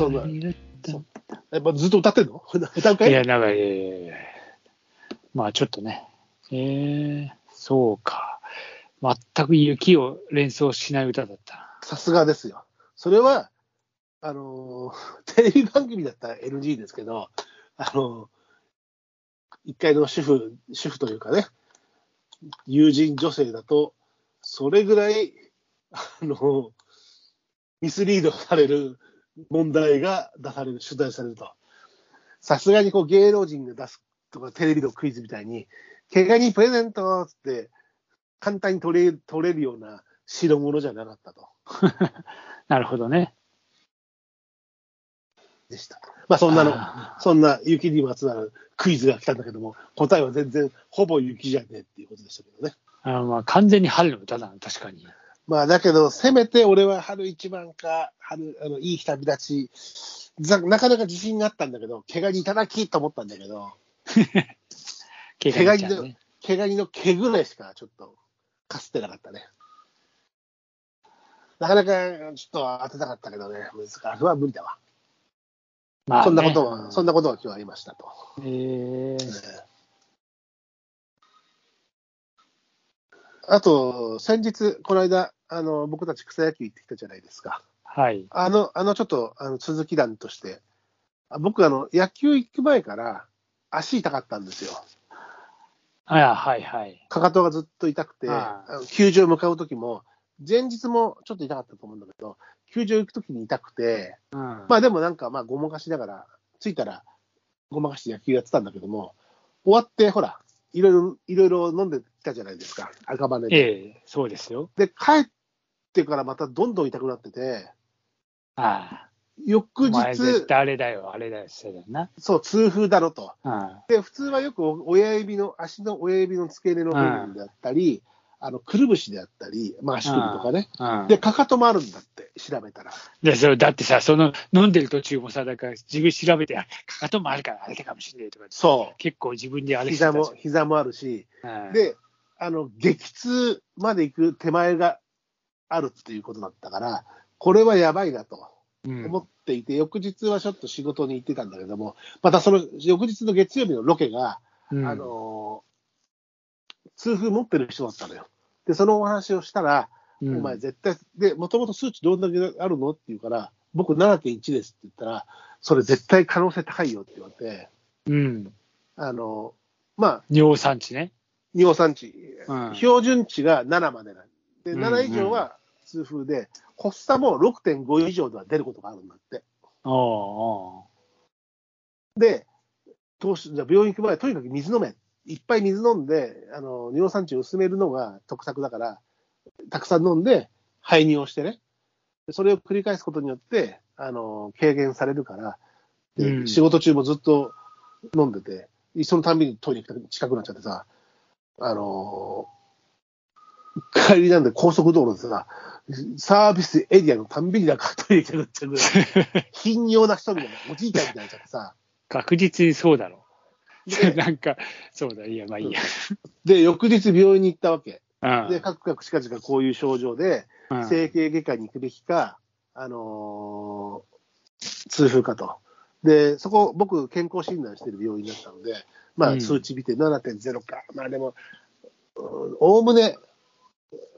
そんなやっぱずっと歌ってんの？歌うかい？いや、なんか、えー、まあちょっとね。えー、そうか。全く雪を連想しない歌だったな。さすがですよ。それは、あのー テレビ番組だったら NG ですけど、あのー一回の主婦、主婦というかね、友人女性だと、それぐらい、あのーミスリードされる問題が出される、取材されると。さすがにこう芸能人が出すとかテレビのクイズみたいに、怪我にプレゼントっつって、簡単に取れ取れるような代物じゃなかったと。なるほどね。でした。まあそんなの、あそんな雪にまつわるクイズが来たんだけども、答えは全然ほぼ雪じゃねえっていうことでしたけどね。あのまあ完全に春の歌だな、確かに。まあだけど、せめて俺は春一番か、春、あの、いい日旅立ち、ざなかなか自信があったんだけど、怪我にいただきと思ったんだけど、怪 怪我にの我にちゃんね。、怪我にの毛ぐらいしかちょっとかすってなかったね。なかなかちょっと当てたかったけどね、難しい。は無理だわ。まあねそんなことは、そんなことが今日ありましたと。えーあと、先日、この間、あの、僕たち草野球行ってきたじゃないですか。はい。あの、あの、ちょっと、あの、続き談として、あ僕、あの、野球行く前から、足痛かったんですよ。あやはいはい。かかとがずっと痛くて、ああの球場向かう時も、前日もちょっと痛かったと思うんだけど、球場行く時に痛くて、うん。まあでもなんか、まあ、ごまかしながら、着いたら、ごまかして野球やってたんだけども、終わって、ほら、いろいろ、いろいろ飲んできたじゃないですか、赤羽で。ええそうですよ。で、帰ってからまたどんどん痛くなってて、ああ。翌日、対あれだよ、あれだよ、そうだよな。そう、痛風だろと。うん。で、普通はよくお親指の、足の親指の付け根の部分であったり、あの、くるぶしであったり、まあ足首とかね。うん、で、かかともあるんだって、調べたら。でそれだってさ、その飲んでる途中もさ、だから自分調べて、あかかともあるから、あれかもしれないとか、そ結構自分であう。れ膝も、膝もあるし、うん、で、あの、激痛まで行く手前があるっていうことだったから、これはやばいなとうん、思っていて、翌日はちょっと仕事に行ってたんだけども、またその翌日の月曜日のロケが、うん。あのー痛風持ってる人だったのよ。で、そのお話をしたら、うん。お前絶対、で、もともと数値どんだけあるのって言うから、僕7.1ですって言ったら、それ絶対可能性高いよって言われて、うん、あのーまあ、尿酸値ね。尿酸値、うん。標準値が7までなんで、うん。7以上は痛風で、発作も6.5以上では出ることがあるんだって。おうおで、どうし、じゃあ病院行く前はとにかく水飲め。いっぱい水飲んで、あの、尿酸値を薄めるのが得策だから、たくさん飲んで、排尿をしてね。でそれを繰り返すことによって、あの、軽減されるから、でうん仕事中もずっと飲んでて、そのたんびにトイレく近くなっちゃってさ、あの帰りなんで高速道路でさ、サービスエリアのたんびになんかトイレ行きたくちゃうぐらい、頻尿な人みたいな、おじいちゃんみたいになっちゃってさ、確実にそうだろ。なんか、そうだ、いや、まあいいや。で、翌日病院に行ったわけ。うんで、かくかくしかじかこういう症状で、うん整形外科に行くべきか、あのー痛風かと。で、そこ、僕、健康診断してる病院だったので、まあ、うん数値見て7.0か。まあでも、うんおおむね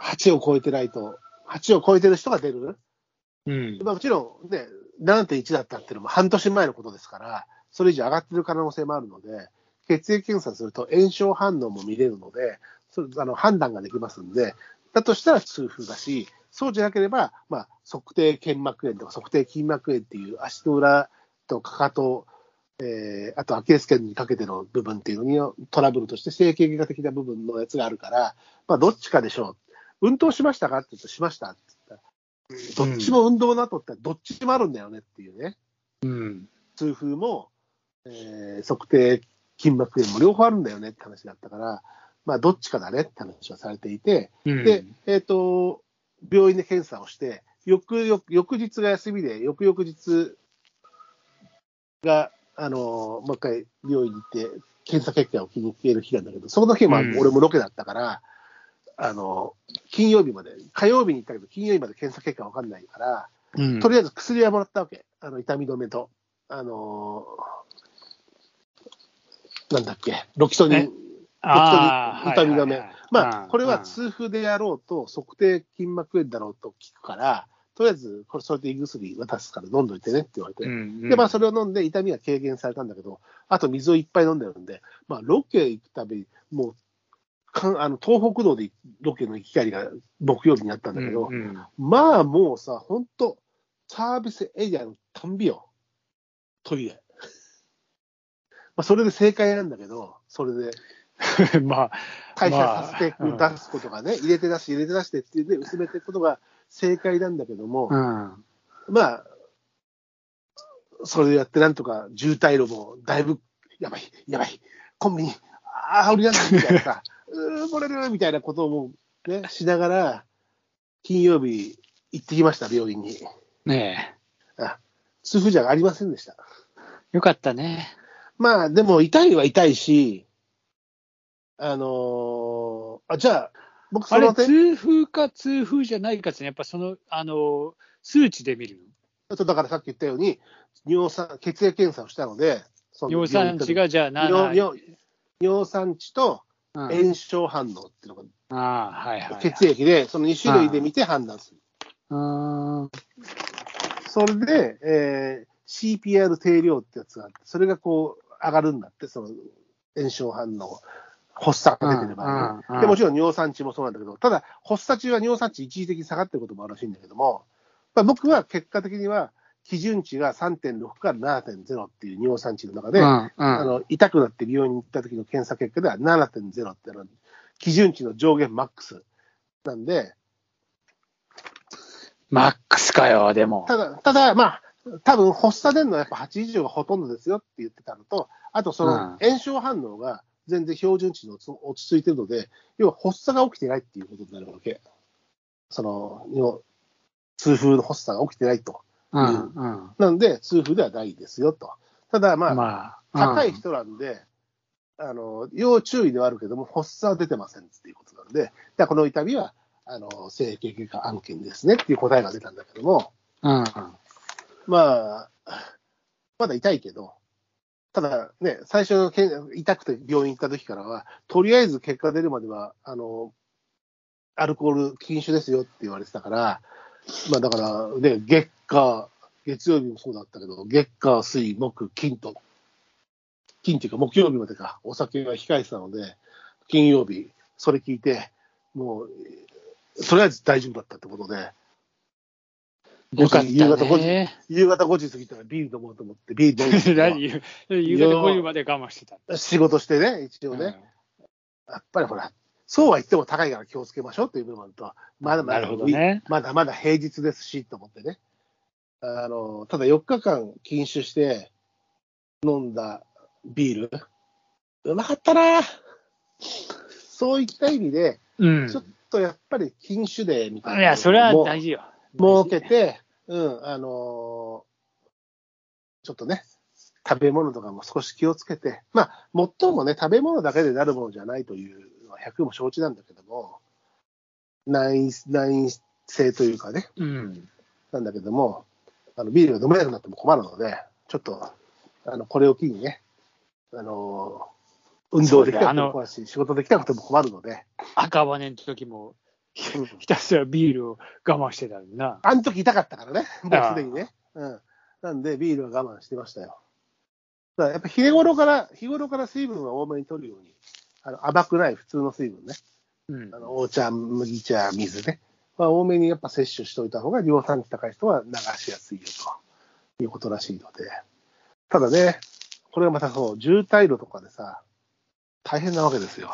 8を超えてないと、8を超えてる人が出る？うん。まあ、もちろんね、7.1だったっていうのも半年前のことですから、それ以上上がってる可能性もあるので、血液検査すると炎症反応も見れるので、それあの判断ができますんで、だとしたら痛風だし、そうじゃなければ、まあ、測定腱膜炎とか測定筋膜炎っていう足の裏とかかと、えーあとアキレス腱にかけての部分っていうのにトラブルとして整形外科的な部分のやつがあるから、まあ、どっちかでしょう。運動しましたか？って言うと、しましたって言ったらどっちも運動の後ってどっちもあるんだよねっていうね。うん。痛風も、えー測定筋膜炎も両方あるんだよねって話だったから、まあ、どっちかだねって話はされていて、うん。で、えっ、と、病院で検査をして、翌々翌日が休みで、翌々日が、あのもう一回病院に行って、検査結果を気に入っている日なんだけど、その日はまあうん俺もロケだったから、あの金曜日まで、火曜日に行ったけど、金曜日まで検査結果わかんないから、うん、とりあえず薬はもらったわけ。あの痛み止めと、あのーなんだっけ、ロキソニえ？ン、あー痛み止めはいはいはいまあ、これはうん痛風であろうと、測定筋膜炎だろうと聞くから、とりあえず、これ、それで胃薬渡すから飲んどいてねって言われて、うんうん。で、まあ、それを飲んで痛みが軽減されたんだけど、あと水をいっぱい飲んでるんで、まあ、ロケ行くたびに、もう、かんあの東北道でロケの行き帰りが木曜日にあったんだけど、うんうん。まあもうさ、本当サービスエリアのたんびよ、トイレ。まあ、それで正解なんだけど、それで。まあ、代謝させてまあうん。出すことがね、入れて出して、入れて出してっていうね、薄めていくことが正解なんだけども、うん。まあ、それでやってなんとか渋滞路もだいぶ、やばい、やばい、コンビニ、ああ、降りらんないみたいなさ、うー、漏れるみたいなことをね、しながら、金曜日行ってきました、病院に。ねあ痛風じゃありませんでした。え。よかったね。まあ、でも痛いは痛いし、あのーあ、じゃあ、僕あれ、その点、痛風か痛風じゃないかって、やっぱその、あの、数値で見るだからさっき言ったように、尿酸、血液検査をしたので、その尿酸値がじゃあ尿7、尿尿酸値とうん炎症反応っていうのが、ああ、はいはい。血液で、その2種類で見て判断する。うん。それで、えー CPR 定量ってやつがあって、それがこう上がるんだって、その炎症反応、発作が出てる場合ねでもちろん尿酸値もそうなんだけど、ただ、発作中は尿酸値一時的に下がってることもあるらしいんだけども、まあ、僕は結果的には、基準値が3.6から7.0っていう尿酸値の中で、うんあうんの痛くなって病院に行った時の検査結果では7.0ってのは基準値の上限マックスなんで、マックスかよ、でも。ただ、ただ、まあ、多分発作出るのはやっぱ8以上がほとんどですよって言ってたのと、あとそのうん炎症反応が全然標準値に落ち落ち着いてるので、要は発作が起きてないっていうことになるわけ。その、要痛風の発作が起きてないと。うんうん。なんで、痛風ではないですよと。ただ、まあ、まあ、高い人なんで、あの、要注意ではあるけども、発作は出てませんっていうことなんで、じゃあこの痛みは、あの、整形外科案件ですねっていう答えが出たんだけども、うん。うん。まあ、まだ痛いけど、ただね、最初のけん痛くて病院行った時からは、とりあえず結果出るまでは、あの、アルコール禁酒ですよって言われてたから、まあだから、ね、月火、月曜日もそうだったけど、月火、水、木、金と、金っていうか木曜日までか、お酒は控えてたので、金曜日、それ聞いて、もう、とりあえず大丈夫だったってことで、よかった夕方5時ね。夕方5時過ぎたらビール飲もうと思って、ビール飲んで 何？夕夕方5時まで我慢してた。仕事してね、一応ね、やっぱりほら、そうは言っても高いから気をつけましょうっていう部分と、まだまだ、ねまだまだ平日ですしと思ってね。あの、ただ4日間禁酒して飲んだビール、うまかったなそういった意味で、うん。ちょっとやっぱり禁酒デーみたいな。いや、それは大事よ。設けて、うん、あのーちょっとね、食べ物とかも少し気をつけて、まあ、最もね、食べ物だけでなるものじゃないという100も承知なんだけども、内内性というかね、うん。なんだけども、あのビールが飲めなくなっても困るので、ちょっと、あのこれを機にね、あのー運動できたこともし、仕事できたことも困るので、赤羽の時も、うんひたすらビールを我慢してたのにな。あの時痛かったからね、もうすでにね。うん。なんで、ビールは我慢してましたよ。だからやっぱ日頃から、日頃から水分は多めに取るように、あの甘くない普通の水分ね、うんあ。のお茶、麦茶、水ね、まあ、多めにやっぱ摂取しておいた方が、量産値高い人は流しやすいよということらしいので、ただね、これがまたそう、渋滞路とかでさ、大変なわけですよ。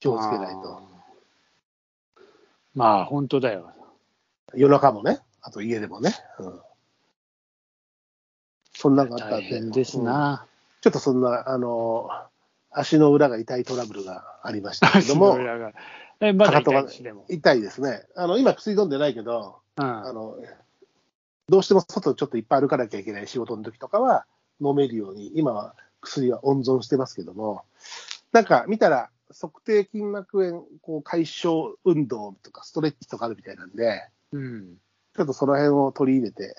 気をつけないと。あー。まあ、本当だよ。夜中もね、あと家でもね。うん、そんなのがあったんで。大変ですうんな。ちょっとそんな、あの、足の裏が痛いトラブルがありましたけど足のも、裏が。え、まだ痛いしでも。痛いですね。あの、今薬飲んでないけど、うん。あの、どうしても外ちょっといっぱい歩かなきゃいけない仕事の時とかは飲めるように、今は薬は温存してますけども、なんか見たら、測定筋膜炎こう解消運動とかストレッチとかあるみたいなんで、うん。ちょっとその辺を取り入れて、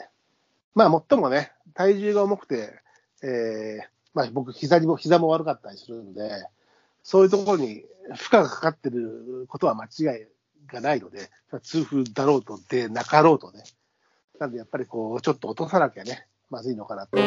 まあ、最もね、体重が重くて、えー、まあ、僕、膝にも、膝も悪かったりするんで、そういうところに負荷がかかってることは間違いがないので、痛風だろうとでなかろうとね。なんでやっぱりこう、ちょっと落とさなきゃね、まずいのかなと。